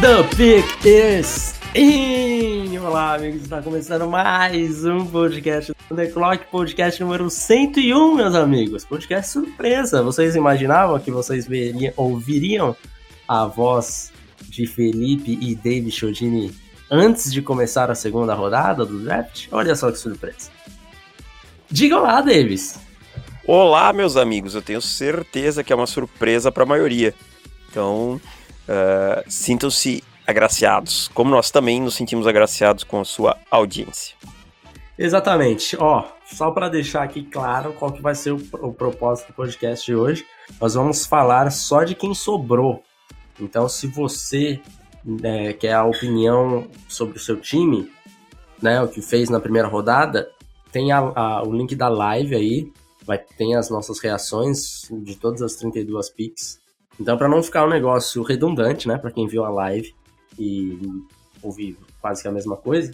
The Pick is amigos, está começando mais um podcast do The Clock, podcast número 101, meus amigos. Podcast surpresa. Vocês imaginavam que vocês veriam, ouviriam a voz de Felipe e David Chodini antes de começar a segunda rodada do draft? Olha só que surpresa. Diga lá, Davis. Olá, meus amigos. Eu tenho certeza que é uma surpresa para a maioria. Então, Uh, Sintam-se agraciados, como nós também nos sentimos agraciados com a sua audiência. Exatamente. Ó, só para deixar aqui claro qual que vai ser o, o, propósito do podcast de hoje, nós vamos falar só de quem sobrou. Então, se você é, quer a opinião sobre o seu time, né, o que fez na primeira rodada, tem a, a, o link da live aí, vai tem as nossas reações de todas as 32 picks então, para não ficar um negócio redundante, né, para quem viu a live e ouvir quase que a mesma coisa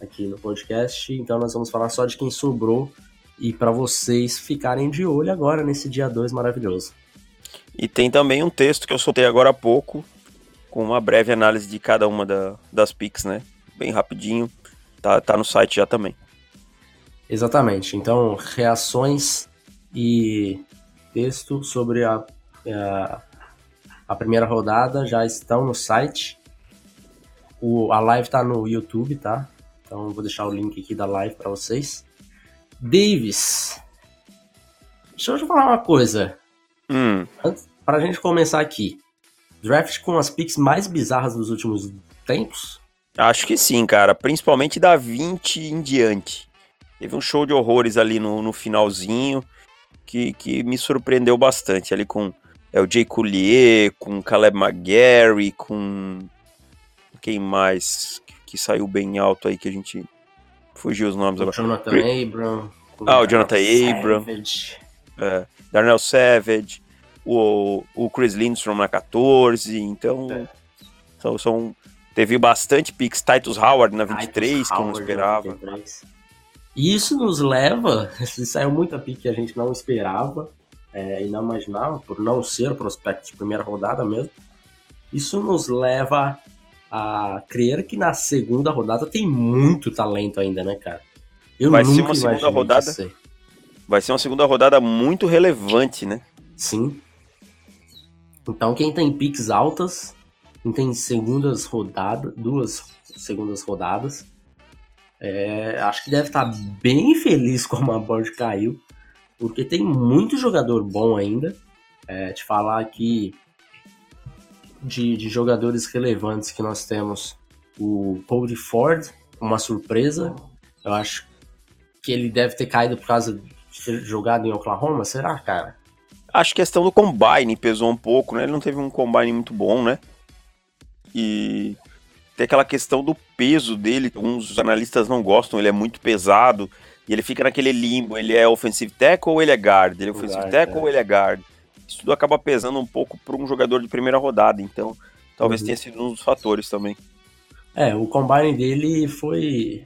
aqui no podcast, então nós vamos falar só de quem sobrou e para vocês ficarem de olho agora nesse dia 2 maravilhoso. E tem também um texto que eu soltei agora há pouco, com uma breve análise de cada uma da, das picks, né? Bem rapidinho, tá, tá no site já também. Exatamente. Então, reações e texto sobre a, a a primeira rodada já estão no site. O, a live tá no YouTube, tá? Então vou deixar o link aqui da live para vocês. Davis, deixa eu te falar uma coisa. Hum. Antes, pra gente começar aqui. Draft com as picks mais bizarras dos últimos tempos? Acho que sim, cara. Principalmente da 20 em diante. Teve um show de horrores ali no, no finalzinho que, que me surpreendeu bastante. Ali com é o Jay Coulier, com Caleb McGarry, com quem mais que, saiu bem alto aí que a gente fugiu os nomes o agora. Jonathan Abram. Ah, o Jonathan Abram. É, Darnell Savage, o, o Chris Lindstrom na 14, então é. são, são, teve bastante picks. Titus Howard na 23, Titus que eu não esperava. E isso nos leva, saiu muita pick que a gente não esperava, é, inimaginável, por não ser prospecto de primeira rodada mesmo. Isso nos leva a crer que na segunda rodada tem muito talento ainda, né, cara? Eu vai ser uma segunda rodada. Vai ser uma segunda rodada muito relevante, né? Sim. Então quem tem picks altas, quem tem segundas rodadas, duas segundas rodadas, é, acho que deve estar bem feliz como a board caiu porque tem muito jogador bom ainda. É, te falar aqui de, de jogadores relevantes que nós temos o Cody Ford, uma surpresa. Eu acho que ele deve ter caído por causa de ter jogado em Oklahoma. Será, cara? Acho que a questão do combine pesou um pouco, né? Ele não teve um combine muito bom, né? E tem aquela questão do peso dele. Alguns analistas não gostam, ele é muito pesado. E ele fica naquele limbo, ele é offensive tackle ou ele é guard? Ele é offensive guard, tackle é. ou ele é guard? Isso tudo acaba pesando um pouco para um jogador de primeira rodada, então talvez uhum. tenha sido um dos fatores também. É, o combine dele foi,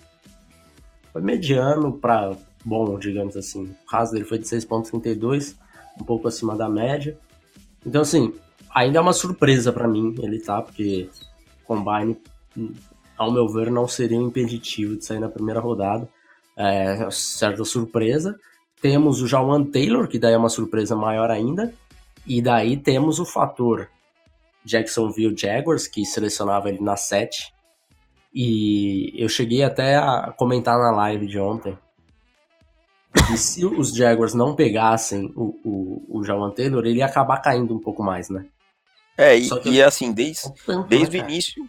foi mediano para bom, digamos assim. O raso dele foi de 6.32, um pouco acima da média. Então, assim, ainda é uma surpresa para mim ele tá, porque combine, ao meu ver, não seria um impeditivo de sair na primeira rodada é, certa surpresa. Temos o Jawan Taylor, que daí é uma surpresa maior ainda. E daí temos o fator Jacksonville Jaguars, que selecionava ele na 7. E eu cheguei até a comentar na live de ontem que se os Jaguars não pegassem o, o, o Jawan Taylor, ele ia acabar caindo um pouco mais, né? É, e, e assim, desde, desde o início,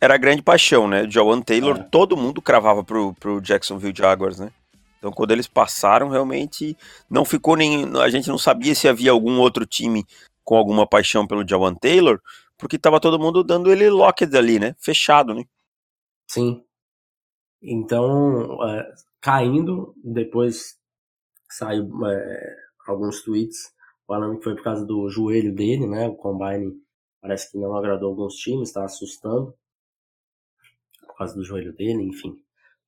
era a grande paixão, né? Joan Taylor, é. todo mundo cravava pro, pro Jacksonville Jaguars, né? Então, quando eles passaram, realmente não ficou nem. A gente não sabia se havia algum outro time com alguma paixão pelo Jawan Taylor, porque tava todo mundo dando ele locked ali, né? Fechado, né? Sim. Então, é, caindo, depois saiu é, alguns tweets falando que foi por causa do joelho dele, né? O Combine parece que não agradou alguns times, está assustando por causa do joelho dele, enfim.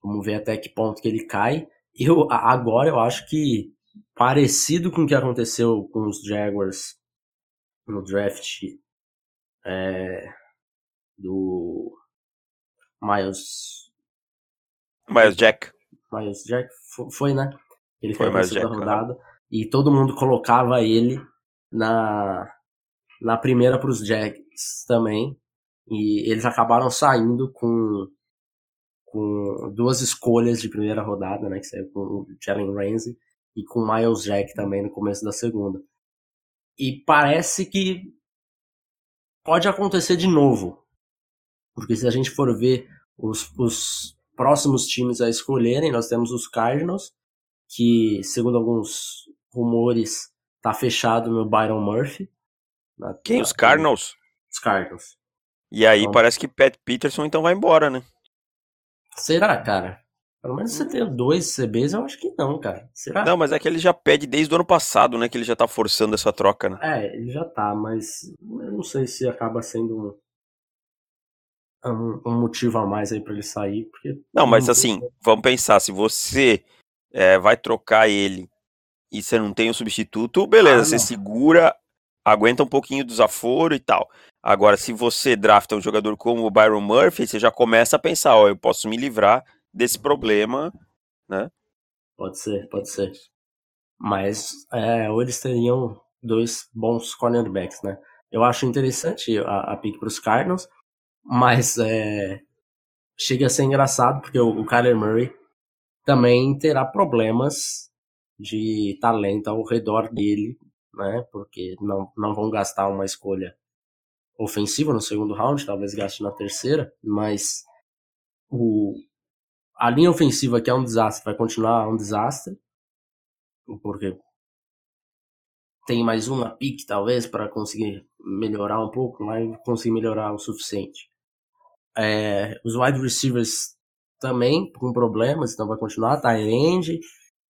Vamos ver até que ponto que ele cai. Eu agora eu acho que parecido com o que aconteceu com os Jaguars no draft é, do Miles Miles Jack. Miles Jack foi, né? Ele foi, foi na segunda rodada né? e todo mundo colocava ele na na primeira para os Jacks também. E eles acabaram saindo com com duas escolhas de primeira rodada, né, que saiu com o Jalen Ramsey e com o Miles Jack também no começo da segunda. E parece que pode acontecer de novo. Porque se a gente for ver os, os próximos times a escolherem, nós temos os Cardinals, que, segundo alguns rumores, tá fechado no Byron Murphy. Na, Quem? Os Cardinals? Os Cardinals. E aí então, parece que Pat Peterson então vai embora, né? Será, cara? Pelo menos você ter dois CBs, eu acho que não, cara. Será? Não, mas é que ele já pede desde o ano passado, né? Que ele já tá forçando essa troca, né? É, ele já tá, mas eu não sei se acaba sendo um, um, um motivo a mais aí pra ele sair. Porque não, mas assim, vamos pensar, se você é, vai trocar ele e você não tem um substituto, beleza, ah, você segura, aguenta um pouquinho do desaforo e tal. Agora, se você drafta um jogador como o Byron Murphy, você já começa a pensar, ó, eu posso me livrar desse problema, né? Pode ser, pode ser. Mas é, ou eles teriam dois bons cornerbacks, né? Eu acho interessante a, a pick para os Cardinals, mas é, chega a ser engraçado porque o, o Kyler Murray também terá problemas de talento ao redor dele, né? Porque não, não vão gastar uma escolha ofensiva no segundo round, talvez gaste na terceira, mas o, a linha ofensiva, que é um desastre, vai continuar um desastre. Porque tem mais uma pique, talvez, para conseguir melhorar um pouco, mas conseguir melhorar o suficiente. É, os wide receivers também com problemas, então vai continuar, tá end.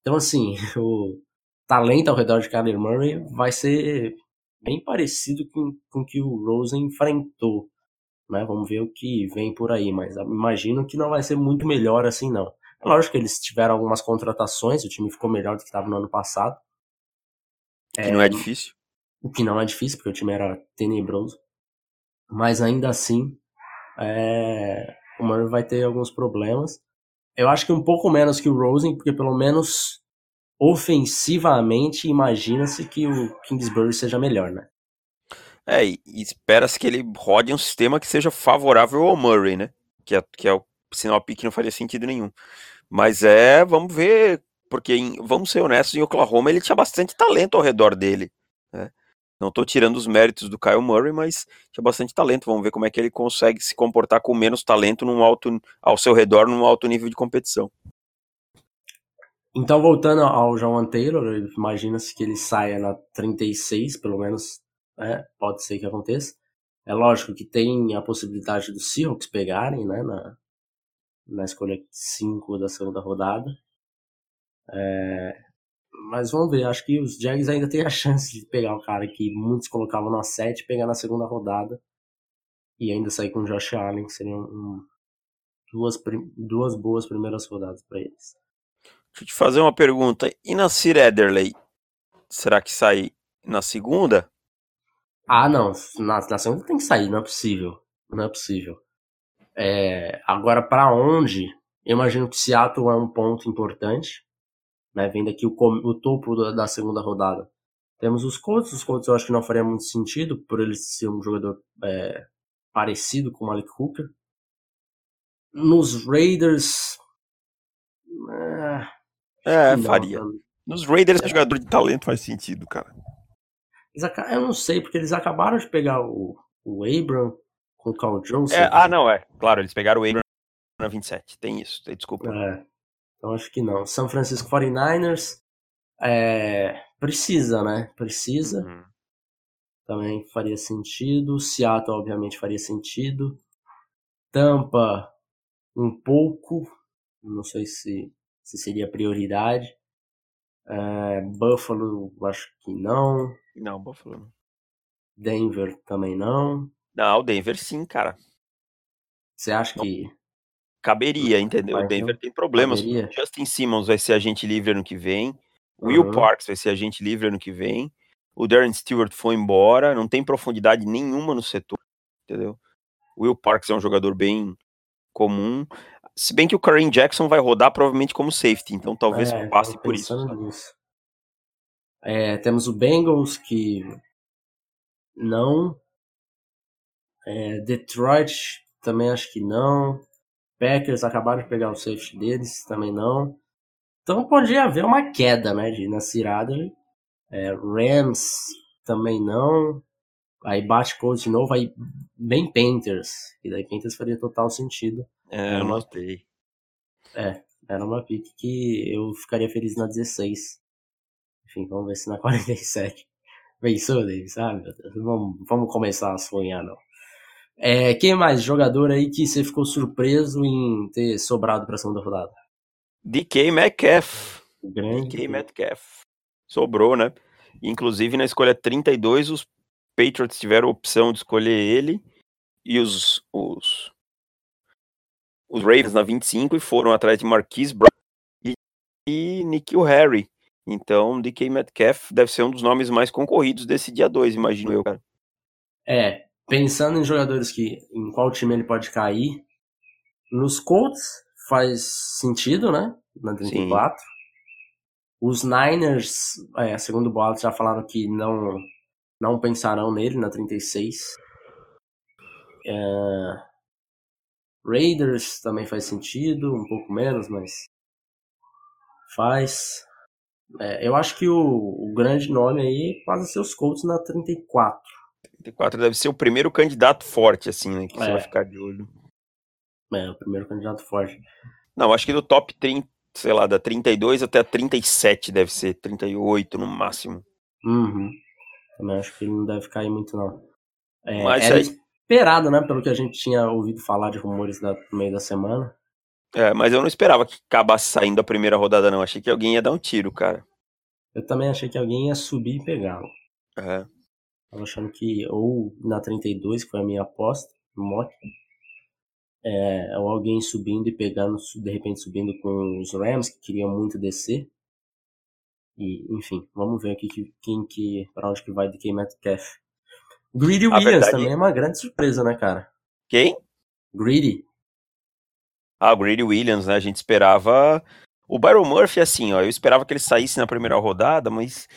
Então, assim, o talento ao redor de Kyler Murray vai ser bem parecido com, com o que o Rosen enfrentou né? Vamos ver o que vem por aí, mas imagino que não vai ser muito melhor assim, não. É lógico que eles tiveram algumas contratações, o time ficou melhor do que estava no ano passado. Que é, não é difícil. O que não é difícil, porque o time era tenebroso. Mas ainda assim, é, o Murray vai ter alguns problemas. Eu acho que um pouco menos que o Rosen, porque pelo menos ofensivamente imagina-se que o Kingsbury seja melhor, né? É, e, espera-se que ele rode um sistema que seja favorável ao Murray, né? Que é, que é o sinal pique não faria sentido nenhum. Mas é, vamos ver, porque em, vamos ser honestos, em Oklahoma ele tinha bastante talento ao redor dele. Né? Não estou tirando os méritos do Kyle Murray, mas tinha bastante talento. Vamos ver como é que ele consegue se comportar com menos talento num alto, ao seu redor num alto nível de competição. Então, voltando ao John Taylor, imagina-se que ele saia na 36, pelo menos né? Pode ser que aconteça. É lógico que tem a possibilidade dos Seahawks pegarem, né? Na, na escolha 5 da segunda rodada. É, mas vamos ver, acho que os Jags ainda têm a chance de pegar o cara que muitos colocavam na 7, pegar na segunda rodada e ainda sair com o Josh Allen, que seriam um, duas, duas boas primeiras rodadas para eles. Deixa eu te fazer uma pergunta. E na Sir Ederley, será que sai na segunda? Ah, não. Na, na segunda tem que sair, não é possível. Não é possível. É, agora, para onde? Eu imagino que Seattle é um ponto importante. Né? Vendo aqui o, o topo da, da, segunda rodada. Temos os Colts. Os Colts eu acho que não faria muito sentido por ele ser um jogador é, parecido com o Malik Hooker. Nos Raiders. É, é faria. Nos Raiders, é. jogador de talento faz sentido, cara. Eu não sei, porque eles acabaram de pegar o, o Abram com o Carl Johnson. É, ah, não, é. Claro, eles pegaram o Abram na 27. Tem isso, desculpa. É, então acho que não. São Francisco 49ers é, precisa, né? Precisa. Uhum. Também faria sentido. Seattle, obviamente, faria sentido. Tampa, um pouco. não sei se, se seria prioridade. É, Buffalo, acho que não. Não, Buffalo não. Denver também não. Não, o Denver sim, cara. Você acha que. Caberia, entendeu? O Denver tem problemas. Caberia. Justin Simmons vai ser agente livre ano que vem. Uhum. Will Parks vai ser agente livre ano que vem. O Darren Stewart foi embora. Não tem profundidade nenhuma no setor, entendeu? O Will Parks é um jogador bem comum. Se bem que o Kareem Jackson vai rodar provavelmente como safety, então talvez é, passe por isso. É, temos o Bengals que não. É, Detroit também acho que não. Packers acabaram de pegar o safety deles, também não. Então podia haver uma queda, né, de, na cirada. É, Rams também não. Aí bate Colts de novo, aí bem Panthers. E daí Panthers faria total sentido. É, eu notei. É, era uma pick que eu ficaria feliz na 16. Enfim, vamos ver se na 47. Pensou, Davis? Ah, Deus. Vamos, vamos começar a sonhar, não. É, quem mais? Jogador aí que você ficou surpreso em ter sobrado pra segunda rodada? DK Metcalf. Grande. DK Metcalf. Sobrou, né? Inclusive na escolha 32, os Patriots tiveram a opção de escolher ele e os, os, os Ravens na 25 e foram atrás de Marquise Brown e, e Nikhil Harry. Então, DK Metcalf deve ser um dos nomes mais concorridos desse dia 2, imagino eu, cara. É, pensando em jogadores que em qual time ele pode cair, nos Colts faz sentido, né? Na 34. Sim. Os Niners, é, segundo o boato, já falaram que não não pensarão nele na 36. É... Raiders também faz sentido, um pouco menos, mas faz. É, eu acho que o, o, grande nome aí é quase seus Colts na 34. 34 deve ser o primeiro candidato forte, assim, né? Que é. você vai ficar de olho. É, o primeiro candidato forte. Não, acho que do top 30, sei lá, da 32 até a 37 deve ser, 38 no máximo. Uhum. Também acho que ele não deve cair muito, não. É, Mas era aí... esperado, né? Pelo que a gente tinha ouvido falar de rumores da, no meio da semana. É, mas eu não esperava que acabasse saindo a primeira rodada, não. Achei que alguém ia dar um tiro, cara. Eu também achei que alguém ia subir e pegá-lo. É. Tava achando que ou na 32, que foi a minha aposta, mock, é, ou alguém subindo e pegando, de repente subindo com os Rams, que queriam muito descer. E, enfim, vamos ver aqui que, quem que, pra onde que vai de quem Metcalf. Greedy Williams verdade... também é uma grande surpresa, né, cara? Quem? Greedy. Ah, o Greedy Williams, né? A gente esperava. O Byron Murphy, assim, ó, eu esperava que ele saísse na primeira rodada, mas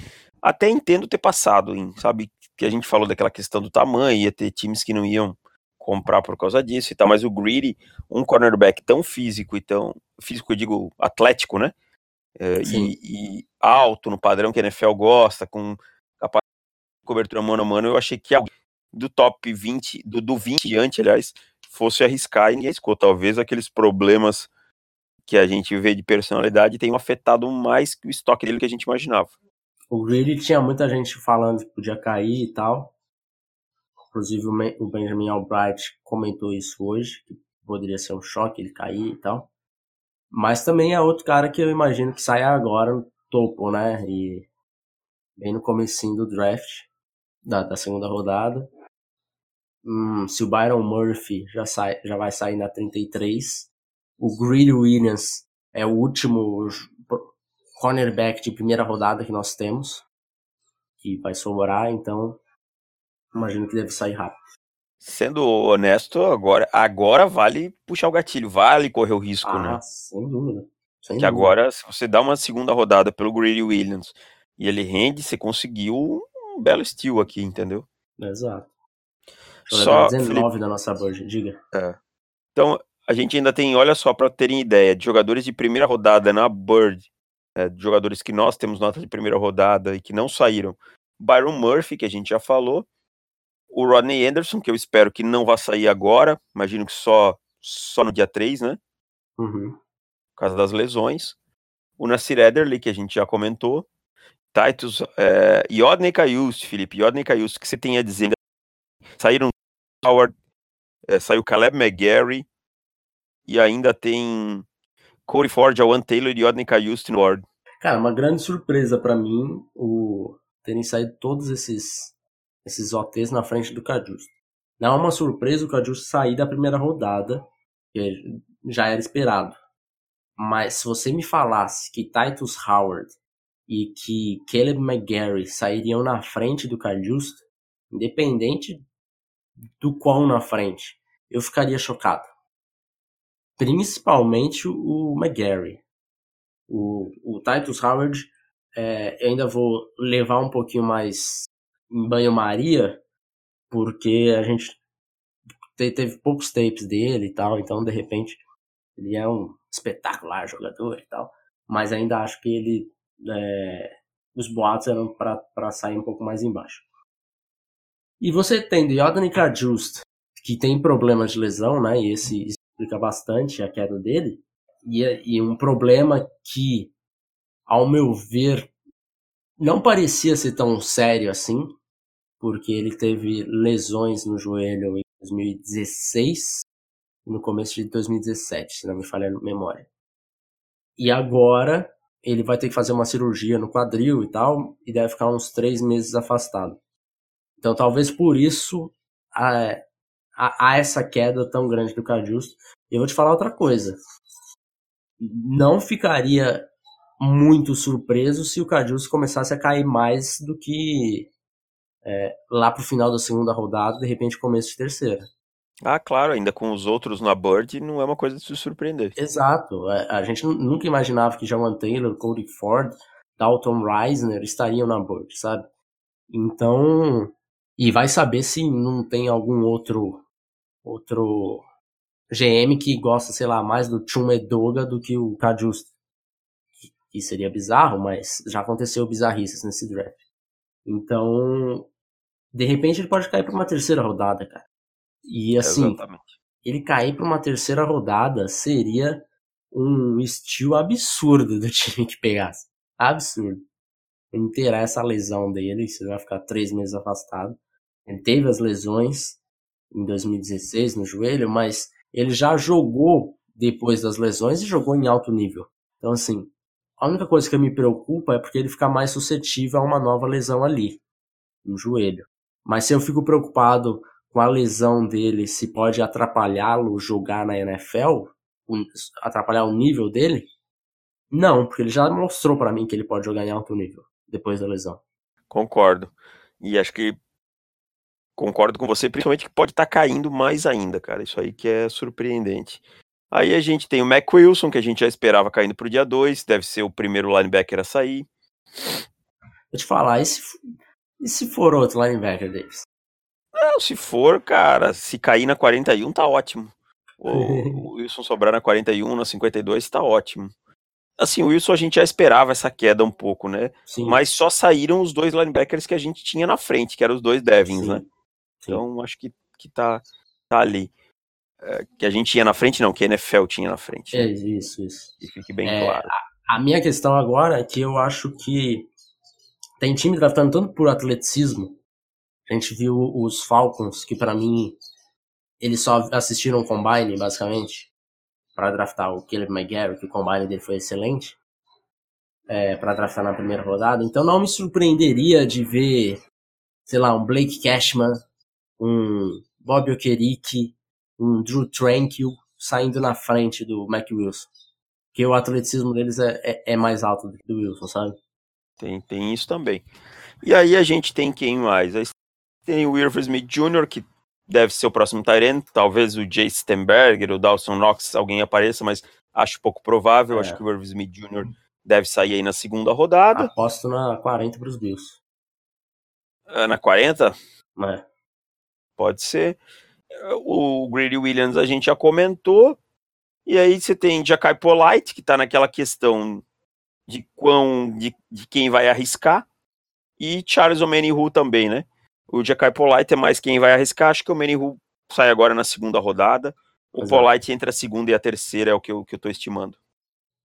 até entendo ter passado, hein, sabe? Que a gente falou daquela questão do tamanho, ia ter times que não iam comprar por causa disso e tal, mas o Greedy, um cornerback tão físico e tão. Físico, eu digo, atlético, né? É, e, e, alto no padrão que a NFL gosta, com cobertura mano a mano, eu achei que do top 20, do, do 20 diante, aliás, fosse arriscar e escutou. Talvez aqueles problemas que a gente vê de personalidade tenham afetado mais que o estoque dele que a gente imaginava. O Greedy tinha muita gente falando que podia cair e tal. Inclusive o Benjamin Albright comentou isso hoje, que poderia ser um choque ele cair e tal. Mas também é outro cara que eu imagino que saia agora no topo, né? E bem no comecinho do draft da, da segunda rodada. Hum, se o Byron Murphy já, sai, já vai sair na 33, o Greedy Williams é o último cornerback de primeira rodada que nós temos, que vai sobrar, então imagino que deve sair rápido. Sendo honesto, agora, agora vale puxar o gatilho, vale correr o risco, ah, né? Sem dúvida. Sem que dúvida. agora, se você dá uma segunda rodada pelo Greedy Williams e ele rende, você conseguiu um belo estilo aqui, entendeu? Exato. Só 19 Felipe... da nossa board, diga. É. Então, a gente ainda tem, olha só, para terem ideia, de jogadores de primeira rodada na Bird, é, de jogadores que nós temos nota de primeira rodada e que não saíram. Byron Murphy, que a gente já falou, o Rodney Anderson, que eu espero que não vá sair agora, imagino que só, só no dia 3, né? Uhum. Por causa das lesões. O Nasir Ederley, que a gente já comentou. Titus, é, Yodney Caius, Felipe, Yodney Caius, que você tem a dizer? Saíram Howard, é, saiu Caleb McGarry, e ainda tem Corey Ford, Awan Taylor e Odnica Houston Ward. Cara, uma grande surpresa para mim o terem saído todos esses esses OTs na frente do Cajusto. Não é uma surpresa o Cajusto sair da primeira rodada, que já era esperado. Mas se você me falasse que Titus Howard e que Caleb McGarry sairiam na frente do Cajusto, independente do quão na frente, eu ficaria chocado. Principalmente o McGarry. O, o Titus Howard, é, eu ainda vou levar um pouquinho mais em banho-maria, porque a gente teve poucos tapes dele e tal, então de repente ele é um espetacular jogador e tal, mas ainda acho que ele é, os boatos eram para sair um pouco mais embaixo. E você tem Jordan Just, que tem problemas de lesão, né? E esse explica bastante a queda dele. E, e um problema que, ao meu ver, não parecia ser tão sério assim, porque ele teve lesões no joelho em 2016 e no começo de 2017, se não me falha a memória. E agora ele vai ter que fazer uma cirurgia no quadril e tal, e deve ficar uns três meses afastado. Então talvez por isso há, há essa queda tão grande do Cajusto. Eu vou te falar outra coisa. Não ficaria muito surpreso se o Cajusto começasse a cair mais do que é, lá pro final da segunda rodada, de repente começo de terceira. Ah, claro, ainda com os outros na Bird, não é uma coisa de se surpreender. Exato. A, é, a gente nunca imaginava que Jawan Taylor, Cody Ford, Dalton Reisner estariam na Bird, sabe? Então, e vai saber se não tem algum outro outro GM que gosta, sei lá, mais do Chum Edoga do que o Cajusta. Que seria bizarro, mas já aconteceu bizarrices nesse draft. Então, de repente ele pode cair para uma terceira rodada, cara. E assim, Exatamente. ele cair para uma terceira rodada seria um estilo absurdo do time que pegasse. Absurdo. Inteirar essa lesão dele, você vai ficar três meses afastado. Ele teve as lesões em 2016 no joelho, mas ele já jogou depois das lesões e jogou em alto nível. Então, assim, a única coisa que me preocupa é porque ele fica mais suscetível a uma nova lesão ali, no joelho. Mas se eu fico preocupado com a lesão dele, se pode atrapalhá-lo jogar na NFL, atrapalhar o nível dele, não, porque ele já mostrou para mim que ele pode jogar em alto nível depois da lesão. Concordo. E acho que concordo com você, principalmente que pode estar tá caindo mais ainda, cara. Isso aí que é surpreendente. Aí a gente tem o Mac Wilson, que a gente já esperava caindo pro dia 2, deve ser o primeiro linebacker a sair. Vou te falar, e se, e se for outro linebacker, Davis? Não, se for, cara, se cair na 41, tá ótimo. O, o Wilson sobrar na 41, na 52, tá ótimo. Assim, o Wilson a gente já esperava essa queda um pouco, né? Sim. Mas só saíram os dois linebackers que a gente tinha na frente, que eram os dois Devins, Sim. né? Então acho que, que tá, tá ali. É, que a gente tinha na frente, não, que a NFL tinha na frente. Né? É, isso, isso. E fique bem é, claro. A, a, minha questão agora é que eu acho que tem time draftando tanto por atleticismo. A gente viu os Falcons, que para mim eles só assistiram o Combine, basicamente, para draftar o Caleb McGarry, que o Combine dele foi excelente, é, para draftar na primeira rodada. Então não me surpreenderia de ver, sei lá, um Blake Cashman, um Bob Okereke, um Drew Tranquil saindo na frente do Mac Wilson. Porque o atleticismo deles é, é, é mais alto do que do Wilson, sabe? Tem, tem isso também. E aí a gente tem quem mais? Tem o Irv Smith Jr., que deve ser o próximo Tyrant, talvez o Jay Stenberger, o Dawson Knox, alguém apareça, mas acho pouco provável. É. Acho que o Irv Smith Jr. deve sair aí na segunda rodada. Aposto na 40 para os Bills. É, na 40? É. Pode ser. O Grady Williams a gente já comentou. E aí você tem Jackai Polite, que está naquela questão de quão de, de, quem vai arriscar. E Charles Omenihu também, né? O Jackai Polite é mais quem vai arriscar. Acho que o Omenihu sai agora na segunda rodada. O Exato. Polite entre a segunda e a terceira é o que eu, que eu tô estimando.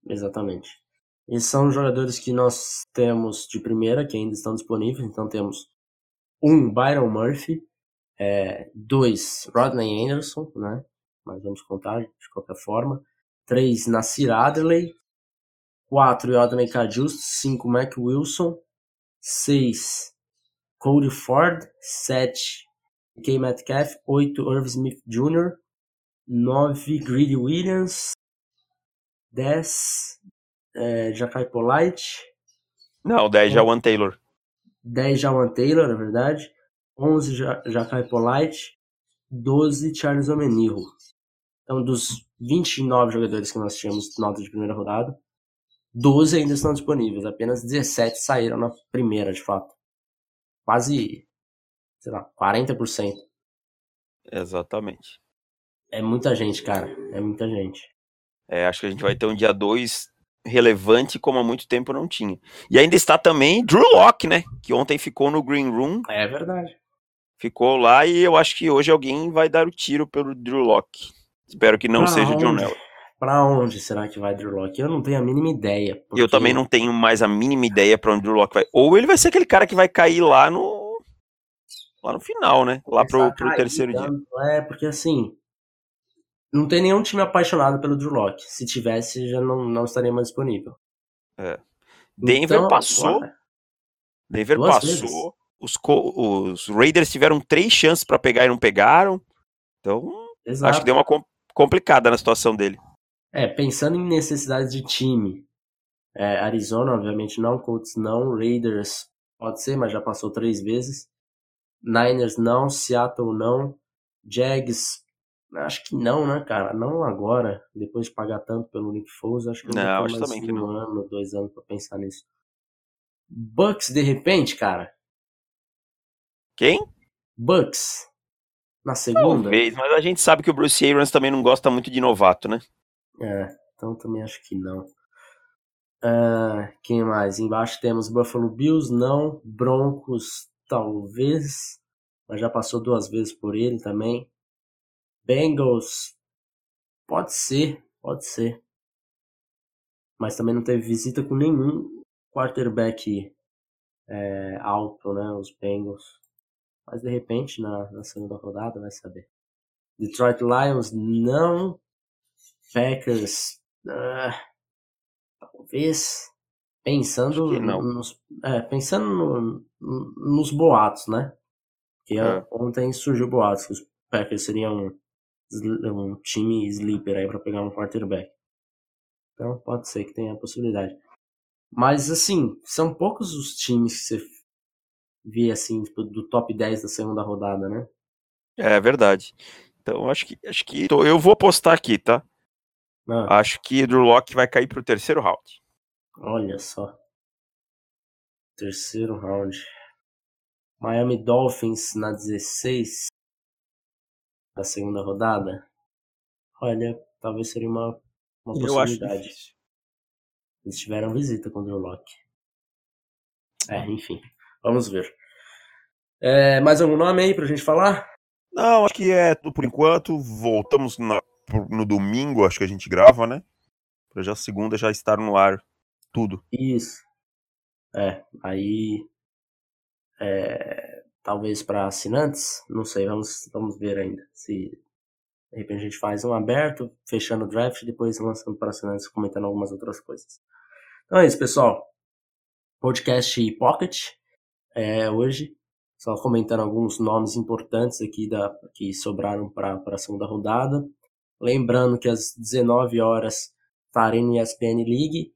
Exatamente. E são jogadores que nós temos de primeira, que ainda estão disponíveis. Então temos um Byron Murphy, é, dois, Rodney Anderson, né? Mas vamos contar de qualquer forma. 3 Nasir Adley, 4 Yodney Kajust, 5 Mac Wilson, 6 Cody Ford, 7 K. Metcalf, 8 Irv Smith Jr., 9 Greedy Williams, 10 é, Jackai Polite. Não, 10 Jawan Taylor. 10 Jawan Taylor, na verdade. 11 Jackai Polite. 12 Charles Omenihu. Então, dos 29 jogadores que nós tínhamos nota de primeira rodada, 12 ainda estão disponíveis. Apenas 17 saíram na primeira, de fato. Quase, sei lá, 40%. Exatamente. É muita gente, cara. É muita gente. É, acho que a gente vai ter um dia 2 relevante como há muito tempo não tinha. E ainda está também Drew Locke, né? Que ontem ficou no Green Room. É verdade. Ficou lá e eu acho que hoje alguém vai dar o tiro pelo Drew Locke. Espero que não pra seja onde? o John Elway. Pra onde será que vai Drew Locke? Eu não tenho a mínima ideia. Eu também não tenho mais a mínima ideia para onde o Drew Locke vai. Ou ele vai ser aquele cara que vai cair lá no. Lá no final, né? Lá pro, pro terceiro dia. É, porque assim. Não tem nenhum time apaixonado pelo Drew Locke. Se tivesse, já não, não estaria mais disponível. É. Denver Então, passou. bora. Denver passou. Os, os Raiders tiveram três chances para pegar e não pegaram. Então, Exato. acho que deu uma com- complicada na situação dele. É, pensando em necessidades de time. é, Arizona, obviamente não. Colts não. Raiders pode ser, mas já passou três vezes. Niners não. Seattle não. Jags, acho que não, né, cara? Não agora. Depois de pagar tanto pelo Nick Foles, acho que Não, não acho tem mais também que um não. ano, dois anos pra pensar nisso. Bucks, de repente, cara. Quem? Bucks. Na segunda. Talvez, mas a gente sabe que o Bruce Arians também não gosta muito de novato, né? É, então também acho que não. Ah, quem mais? Embaixo temos Buffalo Bills, não. Broncos, talvez. Mas já passou duas vezes por ele também. Bengals, pode ser, pode ser. Mas também não teve visita com nenhum quarterback é, alto, né? Os Bengals. Mas de repente, na, na segunda rodada, vai saber. Detroit Lions, não. Packers, ah, talvez. Pensando nos, é, pensando no- no- nos boatos, né? Que É. ontem surgiu boatos que os Packers seriam um, um time sleeper aí para pegar um quarterback. Então pode ser que tenha a possibilidade. Mas assim, são poucos os times que você vê assim, tipo, do top 10 da segunda rodada, né? É verdade. Então, acho que acho que eu vou apostar aqui, tá? Ah, Acho que Drew Locke vai cair pro terceiro round. olha só. Terceiro round. Miami Dolphins na 16 da segunda rodada. Olha, talvez seria uma, uma Eu possibilidade. Eles tiveram visita com o Drew Locke. É, enfim. Vamos ver. É, mais algum nome aí pra gente falar? Não, acho que é tudo por enquanto. Voltamos na- no domingo, acho que a gente grava, né? Pra já segunda já estar no ar tudo. Isso. É, aí. é, talvez para assinantes, não sei, vamos, vamos ver ainda. Se de repente a gente faz um aberto, fechando o draft, depois lançando para assinantes, comentando algumas outras coisas. Então é isso, pessoal. Podcast Pocket é, hoje. Só comentando alguns nomes importantes aqui da, que sobraram para a segunda rodada. Lembrando que às 19 horas estarei no ESPN League.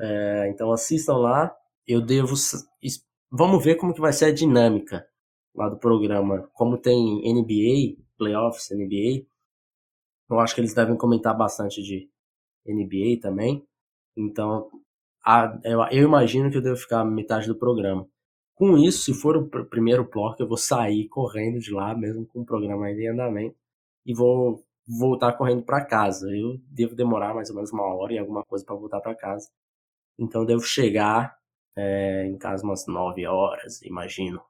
É, então assistam lá. Eu devo. Vamos ver como que vai ser a dinâmica lá do programa. Como tem NBA, playoffs, NBA. Eu acho que eles devem comentar bastante de NBA também. Então, a- eu, eu imagino que eu devo ficar metade do programa. Com isso, se for o pr- primeiro bloco, eu vou sair correndo de lá, mesmo com o programa ainda em andamento, e vou voltar correndo para casa. Eu devo demorar mais ou menos uma hora e alguma coisa para voltar para casa. Então, eu devo chegar é, em casa umas 9 horas, imagino.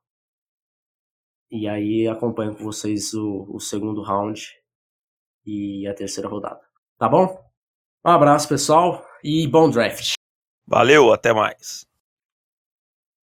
E aí acompanho com vocês o, o segundo round e a terceira rodada. Tá bom? Um abraço, pessoal, e bom draft. Valeu, até mais.